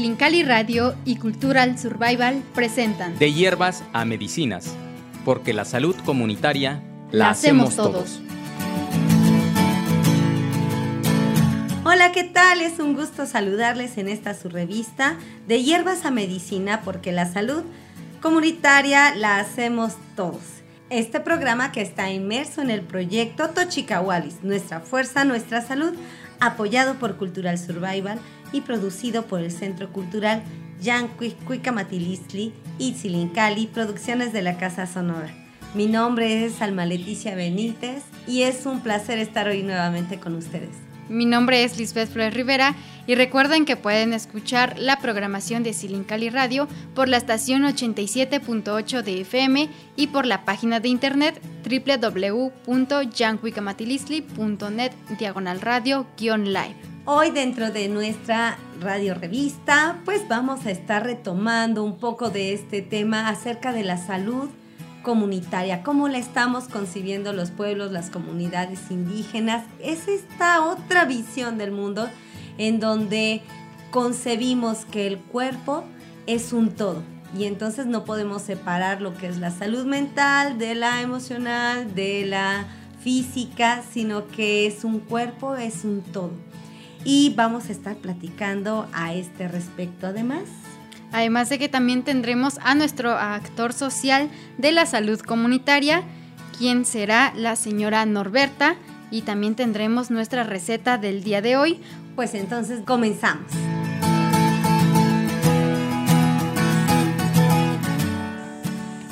Silincali Radio y Cultural Survival presentan De hierbas a medicinas, porque la salud comunitaria la, hacemos todos. Hola, ¿qué tal? Es un gusto saludarles en esta su revista De hierbas a medicina, porque la salud comunitaria la hacemos todos. Este programa que está inmerso en el proyecto Tochicahualis, Nuestra Fuerza, Nuestra Salud, apoyado por Cultural Survival y producido por el Centro Cultural Yancuicuicamatilistli y Silincali, producciones de la Casa Sonora. Mi nombre es Alma Leticia Benítez y es un placer estar hoy nuevamente con ustedes. Mi nombre es Lisbeth Flores Rivera y recuerden que pueden escuchar la programación de Silincali Radio por la estación 87.8 de FM y por la página de internet www.jancuicamatilistli.net diagonal radio-live. Hoy dentro de nuestra radio revista, pues vamos a estar retomando un poco de este tema acerca de la salud comunitaria, cómo la estamos concibiendo los pueblos, las comunidades indígenas. Es esta otra visión del mundo en donde concebimos que el cuerpo es un todo y entonces no podemos separar lo que es la salud mental de la emocional, de la física, sino que es un cuerpo, es un todo. Y vamos a estar platicando a este respecto además. Además de que también tendremos a nuestro actor social de la salud comunitaria, quien será la señora Norberta, y también tendremos nuestra receta del día de hoy. Pues entonces comenzamos.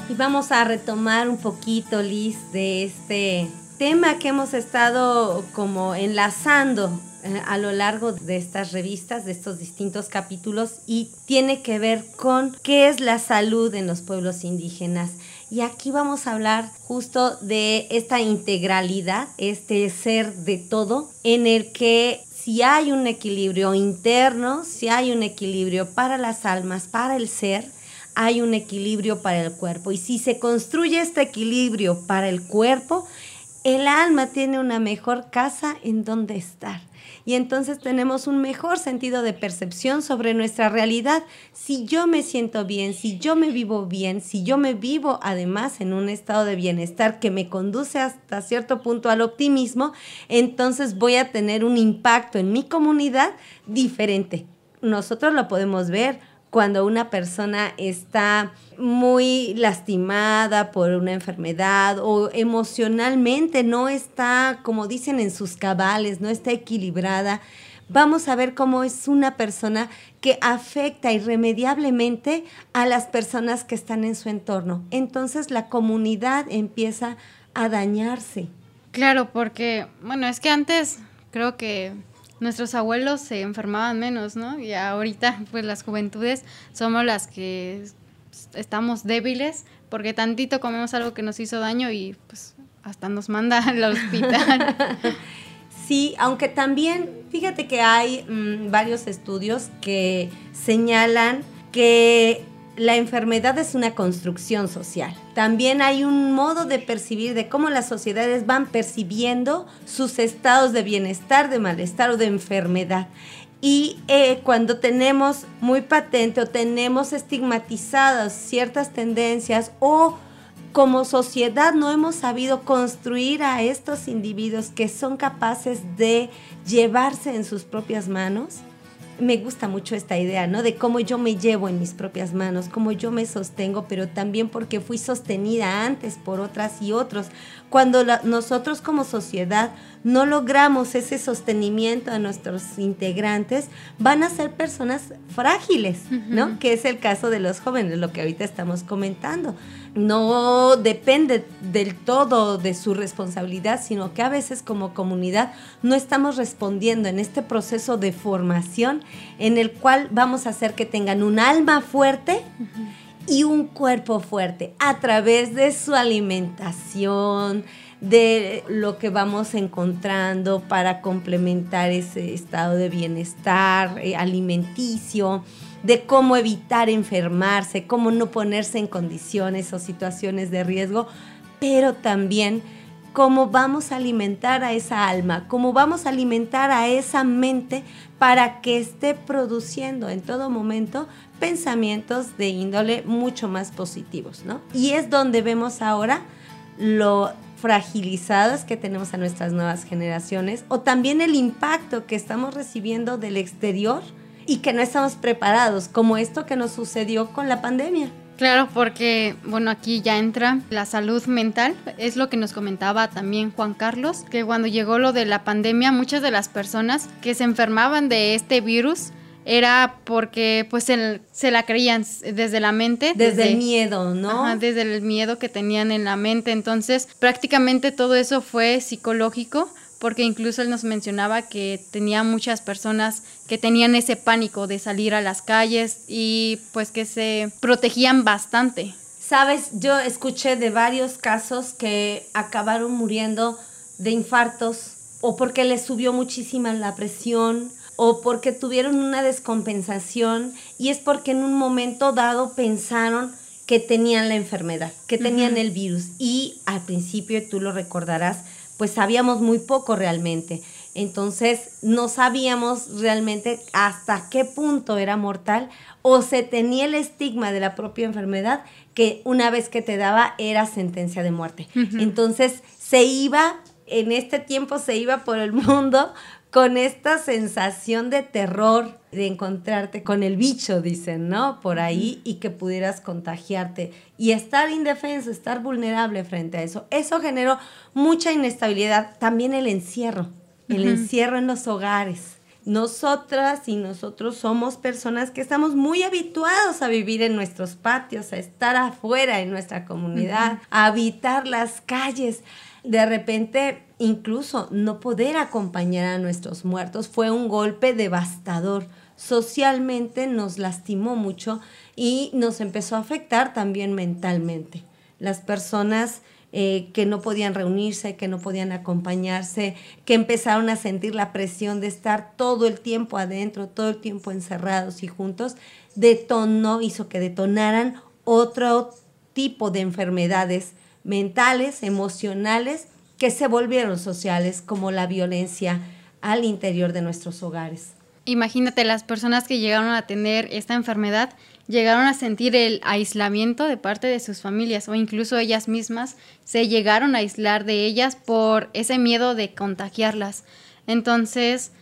Y vamos a retomar un poquito, Liz, de este tema que hemos estado como enlazando a lo largo de estas revistas, de estos distintos capítulos, y tiene que ver con qué es la salud en los pueblos indígenas. Y aquí vamos a hablar justo de esta integralidad, este ser de todo, en el que si hay un equilibrio interno, si hay un equilibrio para las almas, para el ser, hay un equilibrio para el cuerpo. Y si se construye este equilibrio para el cuerpo, el alma tiene una mejor casa en donde estar y entonces tenemos un mejor sentido de percepción sobre nuestra realidad. Si yo me siento bien, si yo me vivo bien, si yo me vivo además en un estado de bienestar que me conduce hasta cierto punto al optimismo, entonces voy a tener un impacto en mi comunidad diferente. Nosotros lo podemos ver cuando una persona está muy lastimada por una enfermedad o emocionalmente no está, como dicen, en sus cabales, no está equilibrada, vamos a ver cómo es una persona que afecta irremediablemente a las personas que están en su entorno. Entonces la comunidad empieza a dañarse. Claro, porque, bueno, es que antes creo que nuestros abuelos se enfermaban menos, ¿no? Y ahorita, pues las juventudes somos las que estamos débiles porque tantito comemos algo que nos hizo daño y pues hasta nos manda al hospital. Sí, aunque también, fíjate que hay mm, varios estudios que señalan que la enfermedad es una construcción social. También hay un modo de percibir de cómo las sociedades van percibiendo sus estados de bienestar, de malestar o de enfermedad. Y eh, cuando tenemos muy patente o tenemos estigmatizadas ciertas tendencias o como sociedad no hemos sabido construir a estos individuos que son capaces de llevarse en sus propias manos, me gusta mucho esta idea, ¿no? De cómo yo me llevo en mis propias manos, cómo yo me sostengo, pero también porque fui sostenida antes por otras y otros. Cuando nosotros como sociedad no logramos ese sostenimiento a nuestros integrantes, van a ser personas frágiles, ¿no? Que es el caso de los jóvenes, lo que ahorita estamos comentando. No depende del todo de su responsabilidad, sino que a veces como comunidad no estamos respondiendo en este proceso de formación en el cual vamos a hacer que tengan un alma fuerte y un cuerpo fuerte a través de su alimentación, de lo que vamos encontrando para complementar ese estado de bienestar eh, alimenticio de cómo evitar enfermarse, cómo no ponerse en condiciones o situaciones de riesgo, pero también cómo vamos a alimentar a esa alma, cómo vamos a alimentar a esa mente para que esté produciendo en todo momento pensamientos de índole mucho más positivos, ¿no? Y es donde vemos ahora lo fragilizadas que tenemos a nuestras nuevas generaciones o también el impacto que estamos recibiendo del exterior y que no estamos preparados, como esto que nos sucedió con la pandemia. Claro, porque bueno, aquí ya entra la salud mental, es lo que nos comentaba también Juan Carlos, que cuando llegó lo de la pandemia, muchas de las personas que se enfermaban de este virus era porque pues se, la creían desde la mente. Desde, el miedo, ¿no? desde el miedo que tenían en la mente. Entonces, prácticamente todo eso fue psicológico, porque incluso él nos mencionaba que tenía muchas personas que tenían ese pánico de salir a las calles y pues que se protegían bastante. Sabes, yo escuché de varios casos que acabaron muriendo de infartos o porque les subió muchísima la presión o porque tuvieron una descompensación y es porque en un momento dado pensaron que tenían la enfermedad, que tenían el virus y al principio, tú lo recordarás, pues sabíamos muy poco realmente. Entonces no sabíamos realmente hasta qué punto era mortal o se tenía el estigma de la propia enfermedad que una vez que te daba era sentencia de muerte. Entonces se iba, en este tiempo se iba por el mundo con esta sensación de terror de encontrarte con el bicho, dicen, ¿no? Por ahí y que pudieras contagiarte y estar indefenso, estar vulnerable frente a eso. Eso generó mucha inestabilidad. También el encierro, el encierro en los hogares. Nosotras y nosotros somos personas que estamos muy habituados a vivir en nuestros patios, a estar afuera en nuestra comunidad, a habitar las calles. De repente incluso no poder acompañar a nuestros muertos fue un golpe devastador. Socialmente nos lastimó mucho y nos empezó a afectar también mentalmente. Las personas eh, que no podían reunirse, que no podían acompañarse, que empezaron a sentir la presión de estar todo el tiempo adentro, todo el tiempo encerrados y juntos, detonó, hizo que detonaran otro tipo de enfermedades mentales, emocionales que se volvieron sociales, como la violencia al interior de nuestros hogares. Imagínate, las personas que llegaron a tener esta enfermedad llegaron a sentir el aislamiento de parte de sus familias o incluso ellas mismas se llegaron a aislar de ellas por ese miedo de contagiarlas. Entonces,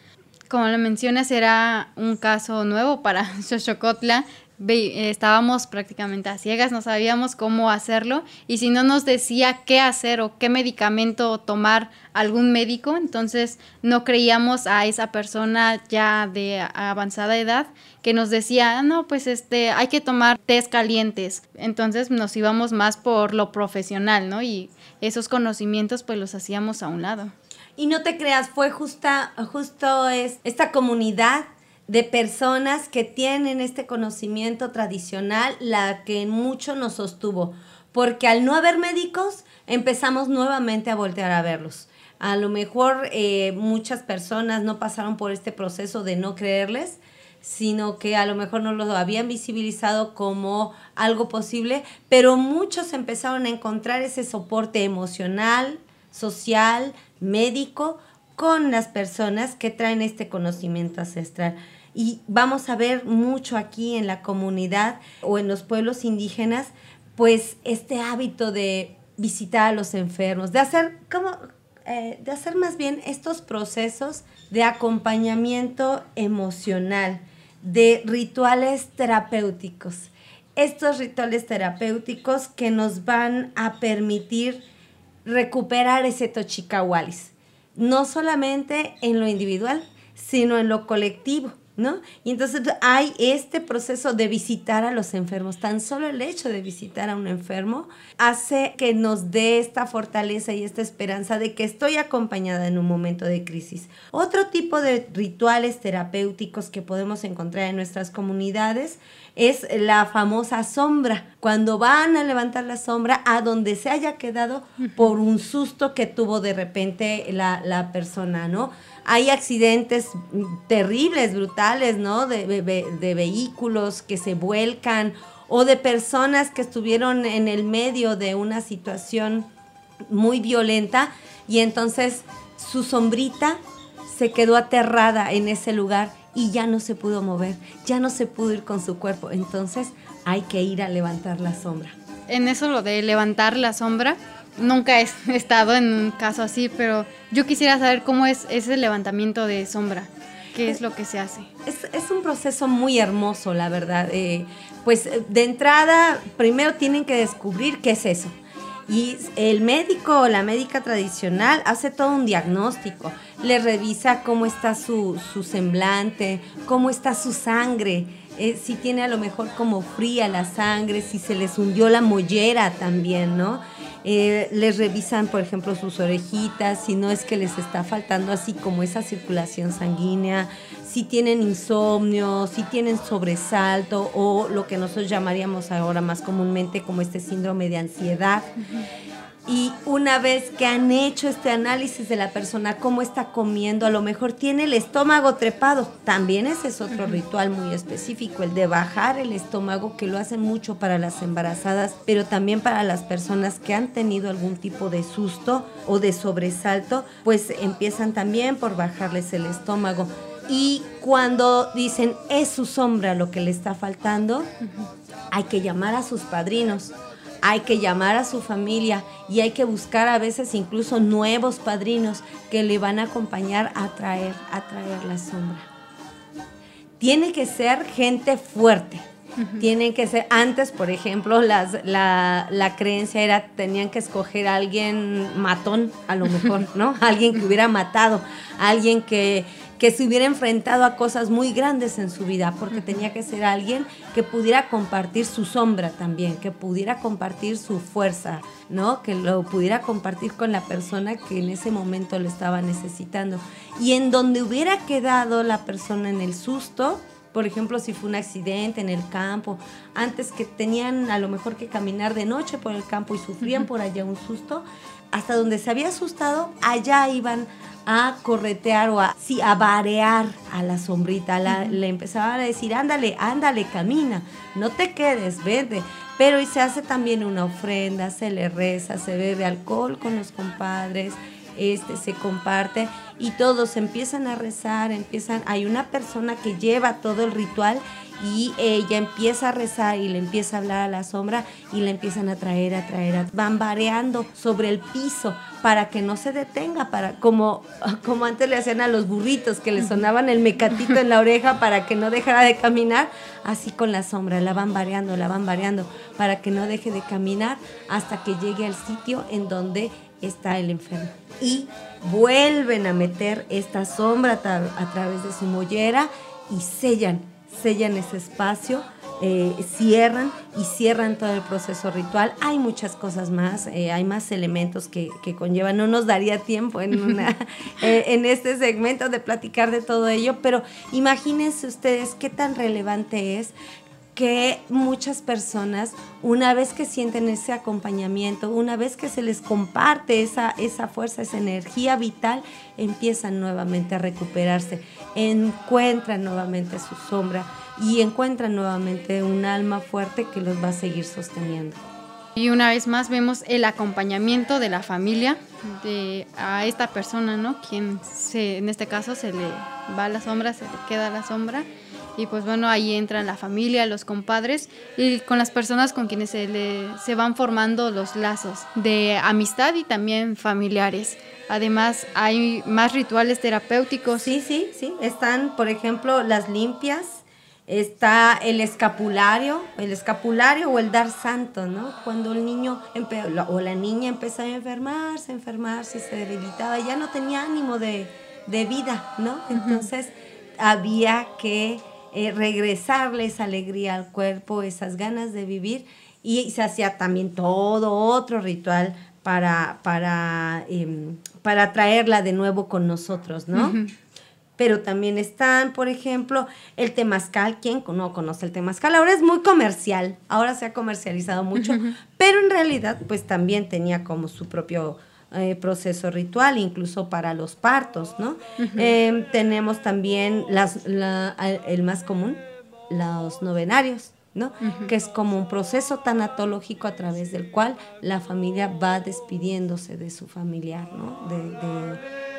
como lo mencionas, era un caso nuevo para Xochocotla estábamos prácticamente a ciegas, no sabíamos cómo hacerlo y si no nos decía qué hacer o qué medicamento tomar algún médico, entonces no creíamos a esa persona ya de avanzada edad que nos decía, ah, no, pues este, hay que tomar test calientes. Entonces nos íbamos más por lo profesional, ¿no? Y esos conocimientos pues los hacíamos a un lado. Y no te creas, fue justa, justo es esta comunidad de personas que tienen este conocimiento tradicional, la que mucho nos sostuvo, porque al no haber médicos empezamos nuevamente a voltear a verlos. A lo mejor eh, muchas personas no pasaron por este proceso de no creerles, sino que a lo mejor no lo habían visibilizado como algo posible, pero muchos empezaron a encontrar ese soporte emocional, social, médico, con las personas que traen este conocimiento ancestral. Y vamos a ver mucho aquí en la comunidad o en los pueblos indígenas, pues este hábito de visitar a los enfermos, de hacer como eh, de hacer más bien estos procesos de acompañamiento emocional, de rituales terapéuticos. Estos rituales terapéuticos que nos van a permitir recuperar ese tochicahualis, no solamente en lo individual, sino en lo colectivo. ¿No? Y entonces hay este proceso de visitar a los enfermos. Tan solo el hecho de visitar a un enfermo hace que nos dé esta fortaleza y esta esperanza de que estoy acompañada en un momento de crisis. Otro tipo de rituales terapéuticos que podemos encontrar en nuestras comunidades es la famosa sombra. Cuando van a levantar la sombra a donde se haya quedado por un susto que tuvo de repente la, la persona, ¿no? hay accidentes terribles, brutales, ¿no? De, de, vehículos que se vuelcan o de personas que estuvieron en el medio de una situación muy violenta y entonces su sombrita se quedó aterrada en ese lugar y ya no se pudo mover, ya no se pudo ir con su cuerpo. Entonces hay que ir a levantar la sombra. En eso lo de levantar la sombra, nunca he estado en un caso así, pero yo quisiera saber cómo es ese levantamiento de sombra. ¿Qué es lo que se hace? Es, un proceso muy hermoso, la verdad. Eh, pues de entrada, primero tienen que descubrir qué es eso. Y el médico o la médica tradicional hace todo un diagnóstico, le revisa cómo está su, semblante, cómo está su sangre, eh, si tiene a lo mejor como fría la sangre, si se les hundió la mollera también, ¿no? Eh, les revisan, por ejemplo, sus orejitas, si no es que les está faltando así como esa circulación sanguínea, si tienen insomnio, si tienen sobresalto o lo que nosotros llamaríamos ahora más comúnmente como este síndrome de ansiedad. Y una vez que han hecho este análisis de la persona, cómo está comiendo, a lo mejor tiene el estómago trepado. También ese es otro ritual muy específico, el de bajar el estómago, que lo hacen mucho para las embarazadas, pero también para las personas que han tenido algún tipo de susto o de sobresalto, pues empiezan también por bajarles el estómago. Y cuando dicen es su sombra lo que le está faltando, hay que llamar a sus padrinos hay que llamar a su familia y hay que buscar a veces incluso nuevos padrinos que le van a acompañar a traer, a traer la sombra. Tiene que ser gente fuerte. Tienen que ser, antes, por ejemplo, las, la, la, creencia era, tenían que escoger a alguien matón, a lo mejor, ¿no? Alguien que hubiera matado, alguien que, que se hubiera enfrentado a cosas muy grandes en su vida, porque tenía que ser alguien que pudiera compartir su sombra también, que pudiera compartir su fuerza, ¿no? Que lo pudiera compartir con la persona que en ese momento lo estaba necesitando. Y en donde hubiera quedado la persona en el susto, por ejemplo, si fue un accidente en el campo, antes que tenían a lo mejor que caminar de noche por el campo y sufrían por allá un susto, hasta donde se había asustado, allá iban a corretear o a, sí, a barear a la sombrita. Le empezaban a decir, ándale, ándale, camina, no te quedes, vete. Pero y se hace también una ofrenda, se le reza, se bebe alcohol con los compadres, este, se comparte y todos empiezan a rezar, empiezan, hay una persona que lleva todo el ritual y ella empieza a rezar y le empieza a hablar a la sombra y le empiezan a traer, a traer, van bareando sobre el piso para que no se detenga, para como, como antes le hacían a los burritos que le sonaban el mecatito en la oreja para que no dejara de caminar, así con la sombra, la van variando, la van variando para que no deje de caminar hasta que llegue al sitio en donde está el enfermo. Y vuelven a meter esta sombra a través de su mollera y sellan sellan ese espacio, eh, cierran y cierran todo el proceso ritual. Hay muchas cosas más, eh, hay más elementos que, conllevan. No nos daría tiempo en, una, eh, en este segmento de platicar de todo ello, pero imagínense ustedes qué tan relevante es que muchas personas, una vez que sienten ese acompañamiento, una vez que se les comparte esa, esa fuerza, esa energía vital, empiezan nuevamente a recuperarse, encuentran nuevamente su sombra y encuentran nuevamente un alma fuerte que los va a seguir sosteniendo. Y una vez más vemos el acompañamiento de la familia de, a esta persona, ¿no? Quien se, en este caso se le va la sombra, se le queda la sombra y pues bueno, ahí entran la familia, los compadres y con las personas con quienes se, le, se van formando los lazos de amistad y también familiares. Además, hay más rituales terapéuticos. Sí, sí, sí. Están, por ejemplo, las limpias, está el escapulario, el escapulario o el dar santo, ¿no? Cuando el niño o la niña empezaba a enfermarse, enfermarse, se debilitaba, ya no tenía ánimo de, vida, ¿no? Entonces había que eh, regresarle esa alegría al cuerpo, esas ganas de vivir. Y se hacía también todo otro ritual para, para, em, para traerla de nuevo con nosotros, ¿no? Pero también están, por ejemplo, el temazcal. ¿Quién no conoce el temazcal? Ahora es muy comercial, ahora se ha comercializado mucho, pero en realidad pues también tenía como su propio eh, proceso ritual, incluso para los partos, ¿no? Em, tenemos también las, el más común, los novenarios, ¿no? Que es como un proceso tanatológico a través del cual la familia va despidiéndose de su familiar, ¿no?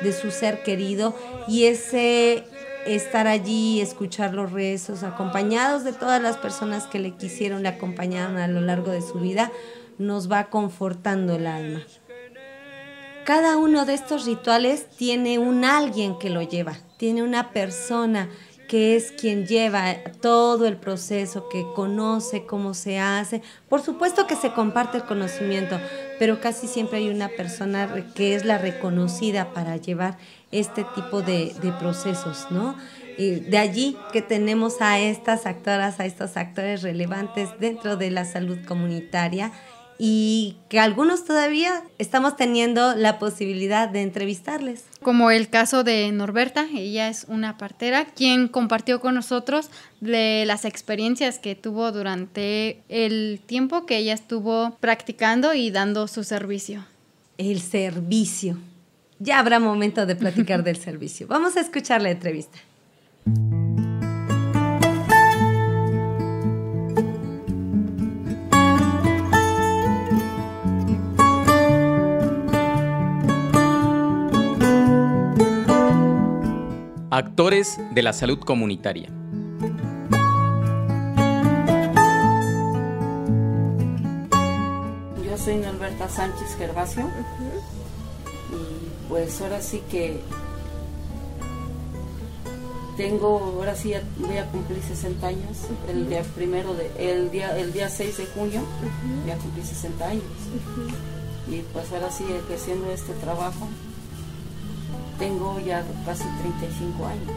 de, su ser querido y ese estar allí, escuchar los rezos, acompañados de todas las personas que le quisieron, le acompañaron a lo largo de su vida, nos va confortando el alma. Cada uno de estos rituales tiene un alguien que lo lleva, tiene una persona que es quien lleva todo el proceso, que conoce cómo se hace. Por supuesto que se comparte el conocimiento, pero casi siempre hay una persona que es la reconocida para llevar este tipo de, procesos, ¿no? Y de allí que tenemos a estas actoras, a estos actores relevantes dentro de la salud comunitaria y que algunos todavía estamos teniendo la posibilidad de entrevistarles. Como el caso de Norberta, ella es una partera quien compartió con nosotros de las experiencias que tuvo durante el tiempo que ella estuvo practicando y dando su servicio. El servicio. Ya habrá momento de platicar del servicio. Vamos a escuchar la entrevista. Actores de la salud comunitaria. Yo soy Norberta Sánchez Gervasio. Y pues ahora sí que tengo, ahora sí voy a cumplir 60 años, el día primero de, el día, el día 6 de junio voy a cumplir 60 años. Y pues ahora sí ejerciendo este trabajo tengo ya casi 35 años.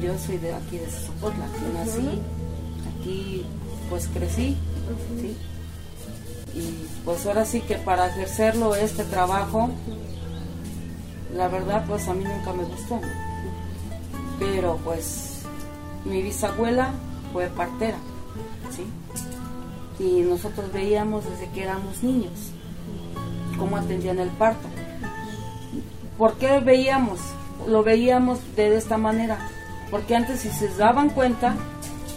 Yo soy de aquí de Sopotla, aquí nací, aquí pues crecí, ¿sí? Y pues ahora sí que para ejercerlo este trabajo, la verdad pues a mí nunca me gustó. Pero pues mi bisabuela fue partera, ¿sí? Y nosotros veíamos desde que éramos niños cómo atendían el parto. ¿Por qué veíamos? Lo veíamos de esta manera. Porque antes si se daban cuenta,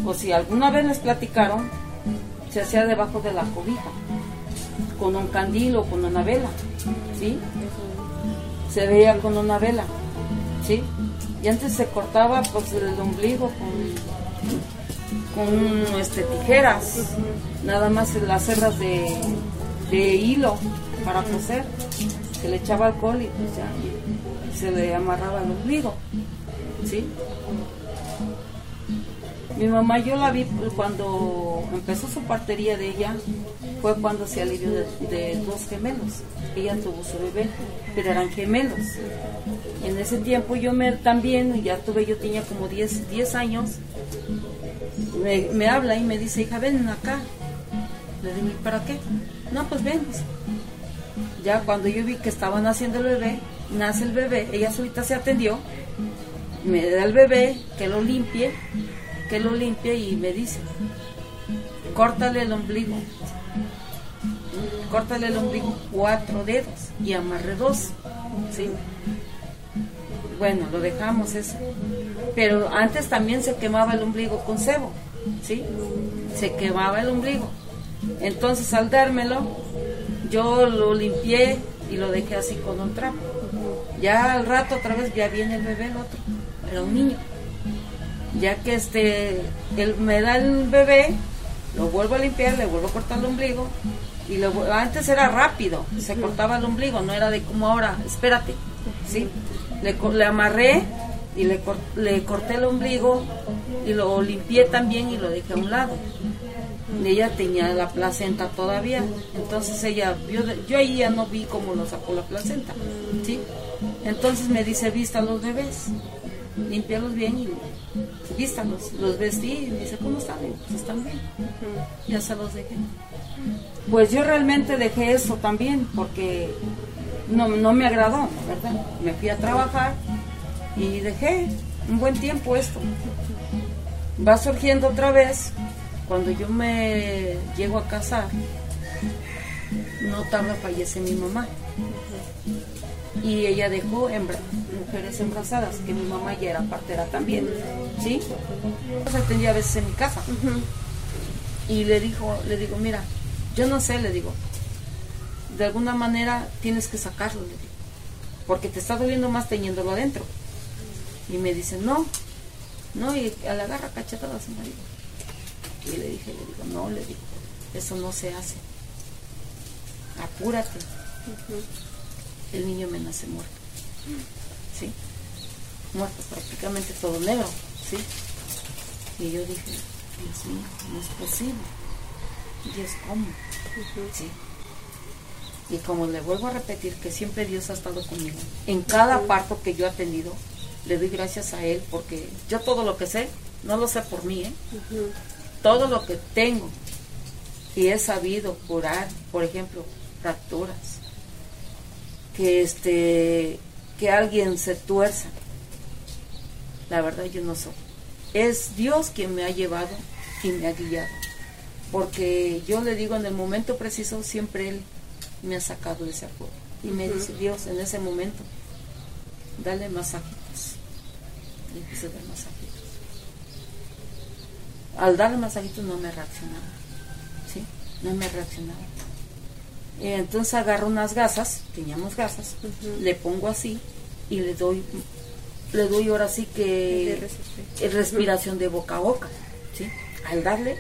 o si alguna vez les platicaron, se hacía debajo de la cobija, con un candil o con una vela, ¿sí? Se veía con una vela, ¿sí? Y antes se cortaba pues el ombligo con, con este, tijeras, nada más las cerdas de, de hilo para coser se le echaba alcohol y pues ya se le amarraba el ombligo. ¿Sí? Mi mamá yo la vi cuando empezó su partería de ella, fue cuando se alivió de, dos gemelos. Ella tuvo su bebé, pero eran gemelos. En ese tiempo yo me también, ya tuve, yo tenía como 10, 10 años, me, me, habla y me dice, hija, ven acá. Le dije, ¿para qué? No, pues ven. Ya cuando yo vi que estaban haciendo el bebé, nace el bebé, ella solita se atendió, me da el bebé, que lo limpie, que lo limpie y me dice, córtale el ombligo, córtale el ombligo cuatro dedos y amarre dos, ¿sí? Bueno, lo dejamos eso. Pero antes también se quemaba el ombligo con cebo, ¿sí? Se quemaba el ombligo. Entonces al dármelo, yo lo limpié y lo dejé así con un trapo. Ya al rato otra vez ya viene el bebé, el otro, era un niño. Ya que este, él me da el bebé, lo vuelvo a limpiar, le vuelvo a cortar el ombligo. Y lo, antes era rápido, se cortaba el ombligo, no era de como ahora, espérate, ¿sí? Le, le amarré y le, le corté el ombligo y lo limpié también y lo dejé a un lado ella tenía la placenta todavía, entonces ella, yo, yo ahí ya no vi cómo lo sacó la placenta, ¿sí? Entonces me dice, vista los bebés, limpialos bien y vístalos, los vestí y me dice, ¿cómo están? Pues están bien, ya se los dejé. Pues yo realmente dejé eso también porque no, no me agradó, ¿verdad? Me fui a trabajar y dejé un buen tiempo esto. Va surgiendo otra vez cuando yo me llego a casar, no tarda fallece mi mamá. Y ella dejó mujeres embarazadas, que mi mamá ya era partera también, ¿sí? Se atendía a veces en mi casa. Y le dijo, le digo, mira, yo no sé, le digo, de alguna manera tienes que sacarlo, le digo, porque te está doliendo más teniéndolo adentro. Y me dice, no, no, y a la garra cachetada a su marido. Y le dije, le digo, no, le digo, eso no se hace. Apúrate. El niño me nace muerto. ¿Sí? Muerto, prácticamente todo negro. ¿Sí? Y yo dije, Dios mío, no es posible. Dios, ¿cómo? ¿Sí? Y como le vuelvo a repetir que siempre Dios ha estado conmigo, en cada parto que yo he atendido, le doy gracias a Él porque yo todo lo que sé, no lo sé por mí, ¿eh? Todo lo que tengo y he sabido curar, por ejemplo, fracturas, que este que alguien se tuerza. La verdad yo no soy. Es Dios quien me ha llevado y me ha guiado. Porque yo le digo en el momento preciso, siempre Él me ha sacado de ese apuro. Y me dice, Dios, en ese momento, dale masajitos. Y empecé a dar masajitos. Al darle masajitos no me reaccionaba. ¿Sí? No me reaccionaba. Y entonces agarro unas gasas, teníamos gasas, le pongo así y le doy, le doy ahora sí que respiración de boca a boca. ¿sí? Al darle,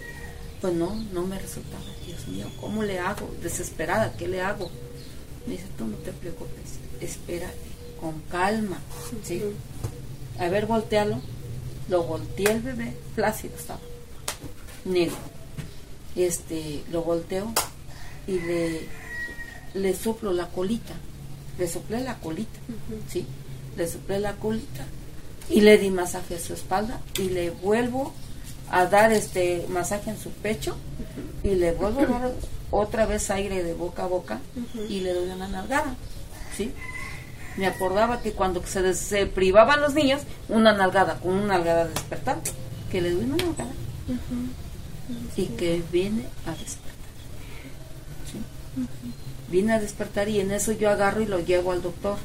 pues no, no me resultaba. Dios mío, ¿cómo le hago? Desesperada, ¿qué le hago? Me dice, tú no te preocupes, espérate, con calma. ¿sí? A ver, voltealo. Lo volteé el bebé, plácido estaba, negro. Este, lo volteo y le, le soplo la colita. Le soplé la colita, ¿sí? Le soplé la colita y le di masaje a su espalda y le vuelvo a dar este masaje en su pecho y le vuelvo a dar otra vez aire de boca a boca y le doy una nalgada, ¿sí? Me acordaba que cuando se, se privaban los niños, una nalgada, con una nalgada de despertar, que le doy una nalgada y que viene a despertar. ¿sí? Viene a despertar y en eso yo agarro y lo llevo al doctor.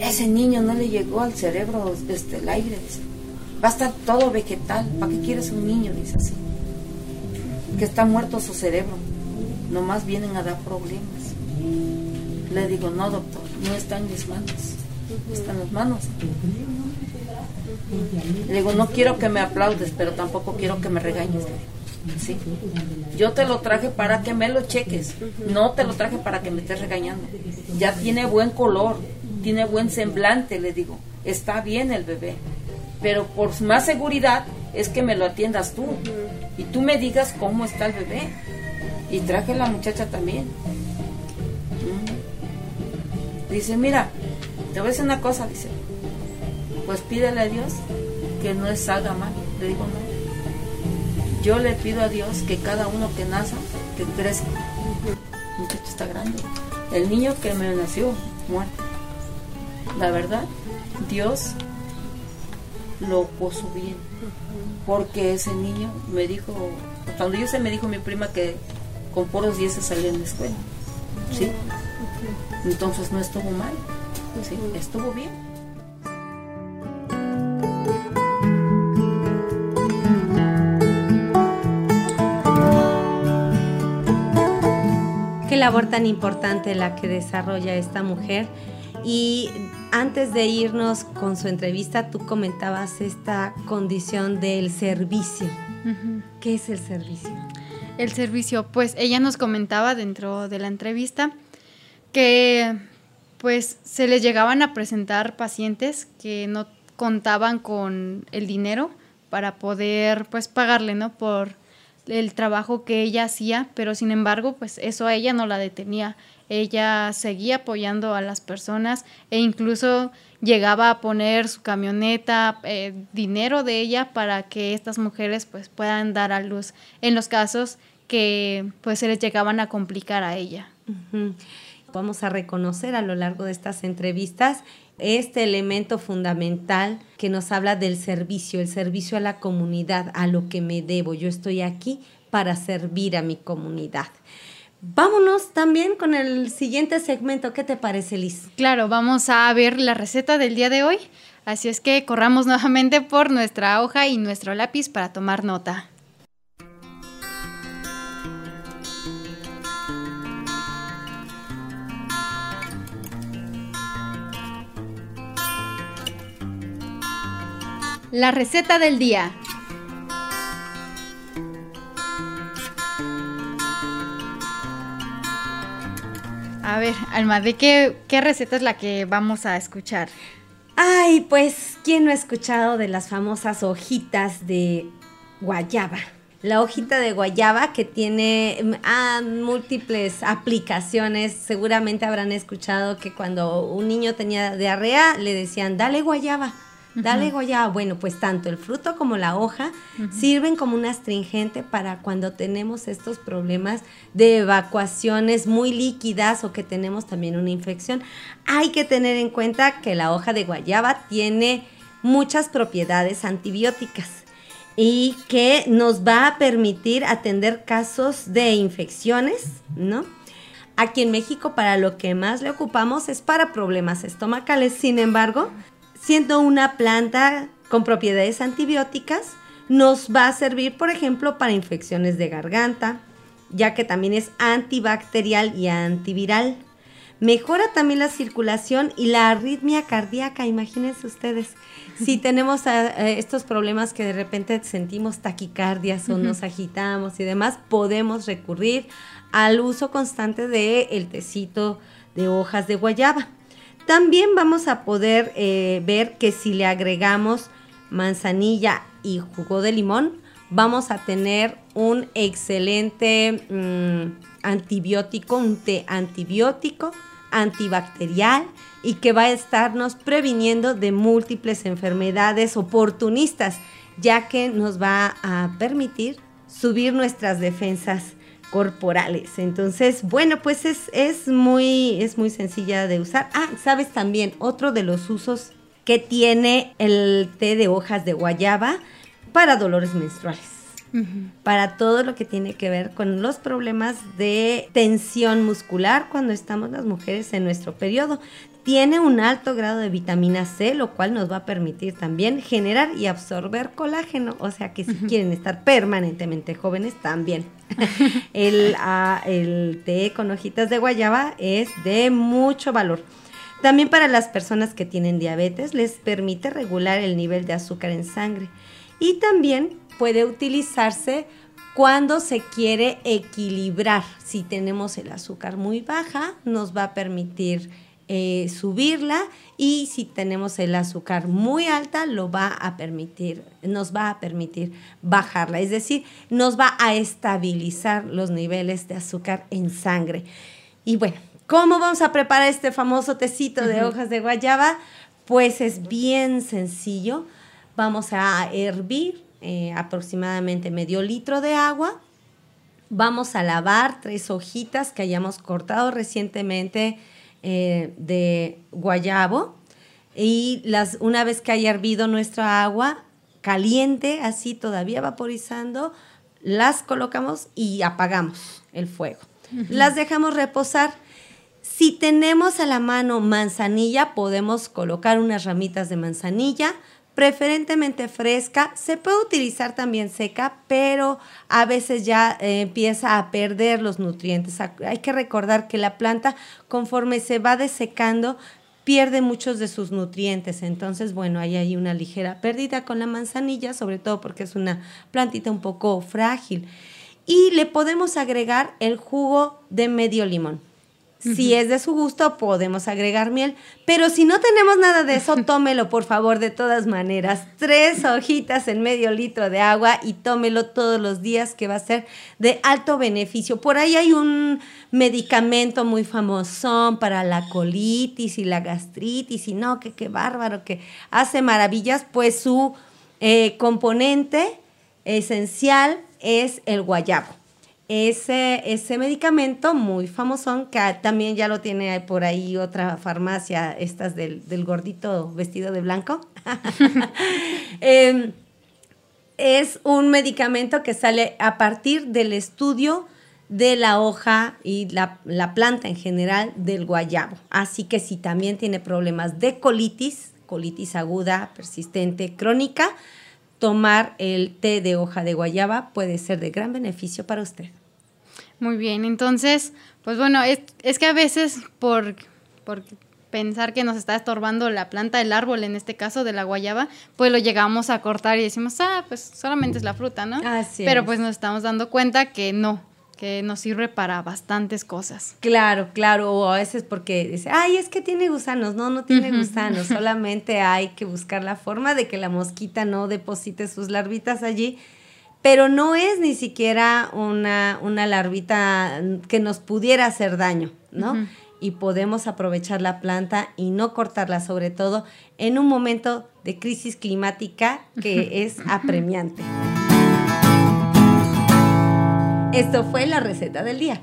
Ese niño no le llegó al cerebro este, el aire, dice. Va a estar todo vegetal. ¿Para qué quieres un niño? Dice así. Que está muerto su cerebro. Nomás vienen a dar problemas. Le digo, no, doctor, no está en mis manos. Está en las manos. Le digo, no quiero que me aplaudes, pero tampoco quiero que me regañes. ¿sí? Yo te lo traje para que me lo cheques, no te lo traje para que me estés regañando. Ya tiene buen color, tiene buen semblante, le digo, está bien el bebé, pero por más seguridad es que me lo atiendas tú y tú me digas cómo está el bebé. Y traje a la muchacha también. Dice, mira, te voy a decir una cosa, dice, pues pídele a Dios que no es haga mal. Le digo, no, yo le pido a Dios que cada uno que naza, que crezca. El muchacho está grande. El niño que me nació, muerto. La verdad, Dios lo puso bien. Porque ese niño me dijo, cuando yo se me dijo mi prima que con puros 10 se salía en la escuela. ¿Sí? Entonces no estuvo mal. ¿sí? Estuvo bien. Labor tan importante la que desarrolla esta mujer. Y antes de irnos con su entrevista, tú comentabas esta condición del servicio. ¿Qué es el servicio? El servicio, pues ella nos comentaba dentro de la entrevista que pues se les llegaban a presentar pacientes que no contaban con el dinero para poder pues pagarle, ¿no? Por el trabajo que ella hacía, pero sin embargo, pues eso a ella no la detenía. Ella seguía apoyando a las personas e incluso llegaba a poner su camioneta, eh, dinero de ella para que estas mujeres pues puedan dar a luz en los casos que pues se les llegaban a complicar a ella. Vamos a reconocer a lo largo de estas entrevistas este elemento fundamental que nos habla del servicio, el servicio a la comunidad, a lo que me debo. Yo estoy aquí para servir a mi comunidad. Vámonos también con el siguiente segmento. ¿Qué te parece, Liz? Claro, vamos a ver la receta del día de hoy. Así es que corramos nuevamente por nuestra hoja y nuestro lápiz para tomar nota. La receta del día. A ver, Alma, ¿de qué, qué receta es la que vamos a escuchar? Ay, pues, ¿quién no ha escuchado de las famosas hojitas de guayaba? La hojita de guayaba que tiene mm, ah, múltiples aplicaciones. Seguramente habrán escuchado que cuando un niño tenía diarrea le decían, dale guayaba. Dale guayaba. Bueno, pues tanto el fruto como la hoja sirven como un astringente para cuando tenemos estos problemas de evacuaciones muy líquidas o que tenemos también una infección. Hay que tener en cuenta que la hoja de guayaba tiene muchas propiedades antibióticas y que nos va a permitir atender casos de infecciones, ¿no? Aquí en México para lo que más le ocupamos es para problemas estomacales. Sin embargo, siendo una planta con propiedades antibióticas, nos va a servir, por ejemplo, para infecciones de garganta, ya que también es antibacterial y antiviral. Mejora también la circulación y la arritmia cardíaca, imagínense ustedes. Si tenemos eh, estos problemas que de repente sentimos taquicardias o nos agitamos y demás, podemos recurrir al uso constante del el tecito de hojas de guayaba. También vamos a poder eh, ver que si le agregamos manzanilla y jugo de limón, vamos a tener un excelente mm, antibiótico, un té antibiótico, antibacterial y que va a estarnos previniendo de múltiples enfermedades oportunistas, ya que nos va a permitir subir nuestras defensas corporales. Entonces, bueno, pues es, es, muy, es muy sencilla de usar. Ah, sabes también, otro de los usos que tiene el té de hojas de guayaba para dolores menstruales. Para todo lo que tiene que ver con los problemas de tensión muscular cuando estamos las mujeres en nuestro periodo. Tiene un alto grado de vitamina C, lo cual nos va a permitir también generar y absorber colágeno. O sea que si quieren estar permanentemente jóvenes, también. el, ah, el té con hojitas de guayaba es de mucho valor. También para las personas que tienen diabetes les permite regular el nivel de azúcar en sangre. Y también puede utilizarse cuando se quiere equilibrar. Si tenemos el azúcar muy baja, nos va a permitir eh, subirla y si tenemos el azúcar muy alta lo va a permitir nos va a permitir bajarla. Es decir nos va a estabilizar los niveles de azúcar en sangre. Y bueno cómo vamos a preparar este famoso tecito de hojas de guayaba pues es bien sencillo. Vamos a hervir eh, aproximadamente medio litro de agua. Vamos a lavar tres hojitas que hayamos cortado recientemente eh, de guayabo y las, una vez que haya hervido nuestra agua caliente, así todavía vaporizando, las colocamos y apagamos el fuego. Las dejamos reposar. Si tenemos a la mano manzanilla, podemos colocar unas ramitas de manzanilla, preferentemente fresca. Se puede utilizar también seca, pero a veces ya eh, empieza a perder los nutrientes. Hay que recordar que la planta, conforme se va desecando, pierde muchos de sus nutrientes. Entonces, bueno, ahí hay una ligera pérdida con la manzanilla, sobre todo porque es una plantita un poco frágil. Y le podemos agregar el jugo de medio limón. Si es de su gusto, podemos agregar miel. Pero si no tenemos nada de eso, tómelo por favor de todas maneras. Tres hojitas en medio litro de agua y tómelo todos los días que va a ser de alto beneficio. Por ahí hay un medicamento muy famoso para la colitis y la gastritis y no, que qué bárbaro, que hace maravillas. Pues su eh, componente esencial es el guayabo ese, ese medicamento muy famoso, que también ya lo tiene por ahí otra farmacia, estas del, gordito vestido de blanco. Em, es un medicamento que sale a partir del estudio de la hoja y la, la, planta en general del guayabo. Así que si también tiene problemas de colitis, colitis aguda, persistente, crónica, tomar el té de hoja de guayaba puede ser de gran beneficio para usted. Muy bien, entonces, pues bueno, es, es que a veces por, por pensar que nos está estorbando la planta del árbol, en este caso de la guayaba, pues lo llegamos a cortar y decimos, ah, pues solamente es la fruta, ¿no? Así Pero es. pues nos estamos dando cuenta que no, que nos sirve para bastantes cosas. Claro, claro, o a veces porque dice, ay, es que tiene gusanos. No, no tiene gusanos, solamente hay que buscar la forma de que la mosquita no deposite sus larvitas allí. Pero no es ni siquiera una, una larvita que nos pudiera hacer daño, ¿no? Y podemos aprovechar la planta y no cortarla, sobre todo en un momento de crisis climática que es apremiante. Esto fue la receta del día.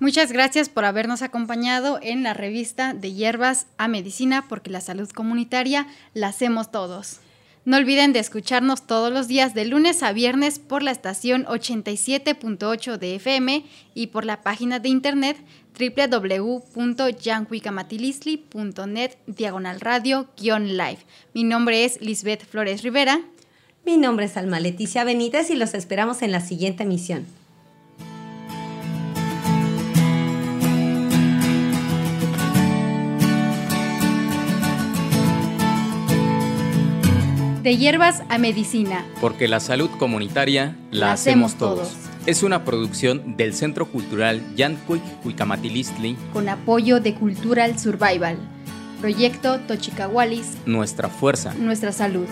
Muchas gracias por habernos acompañado en la revista de Hierbas a Medicina, porque la salud comunitaria la hacemos todos. No olviden de escucharnos todos los días de lunes a viernes por la estación 87.8 de FM y por la página de internet www.yancuicamatilisli.net diagonal radio live. Mi nombre es Lisbeth Flores Rivera. Mi nombre es Alma Leticia Benítez y los esperamos en la siguiente emisión. De hierbas a medicina. Porque la salud comunitaria la, La hacemos hacemos todos. todos. Es una producción del Centro Cultural Yancuic Cuicamatilistli, con apoyo de Cultural Survival. Proyecto Tochicahualis, Nuestra Fuerza. Nuestra Salud.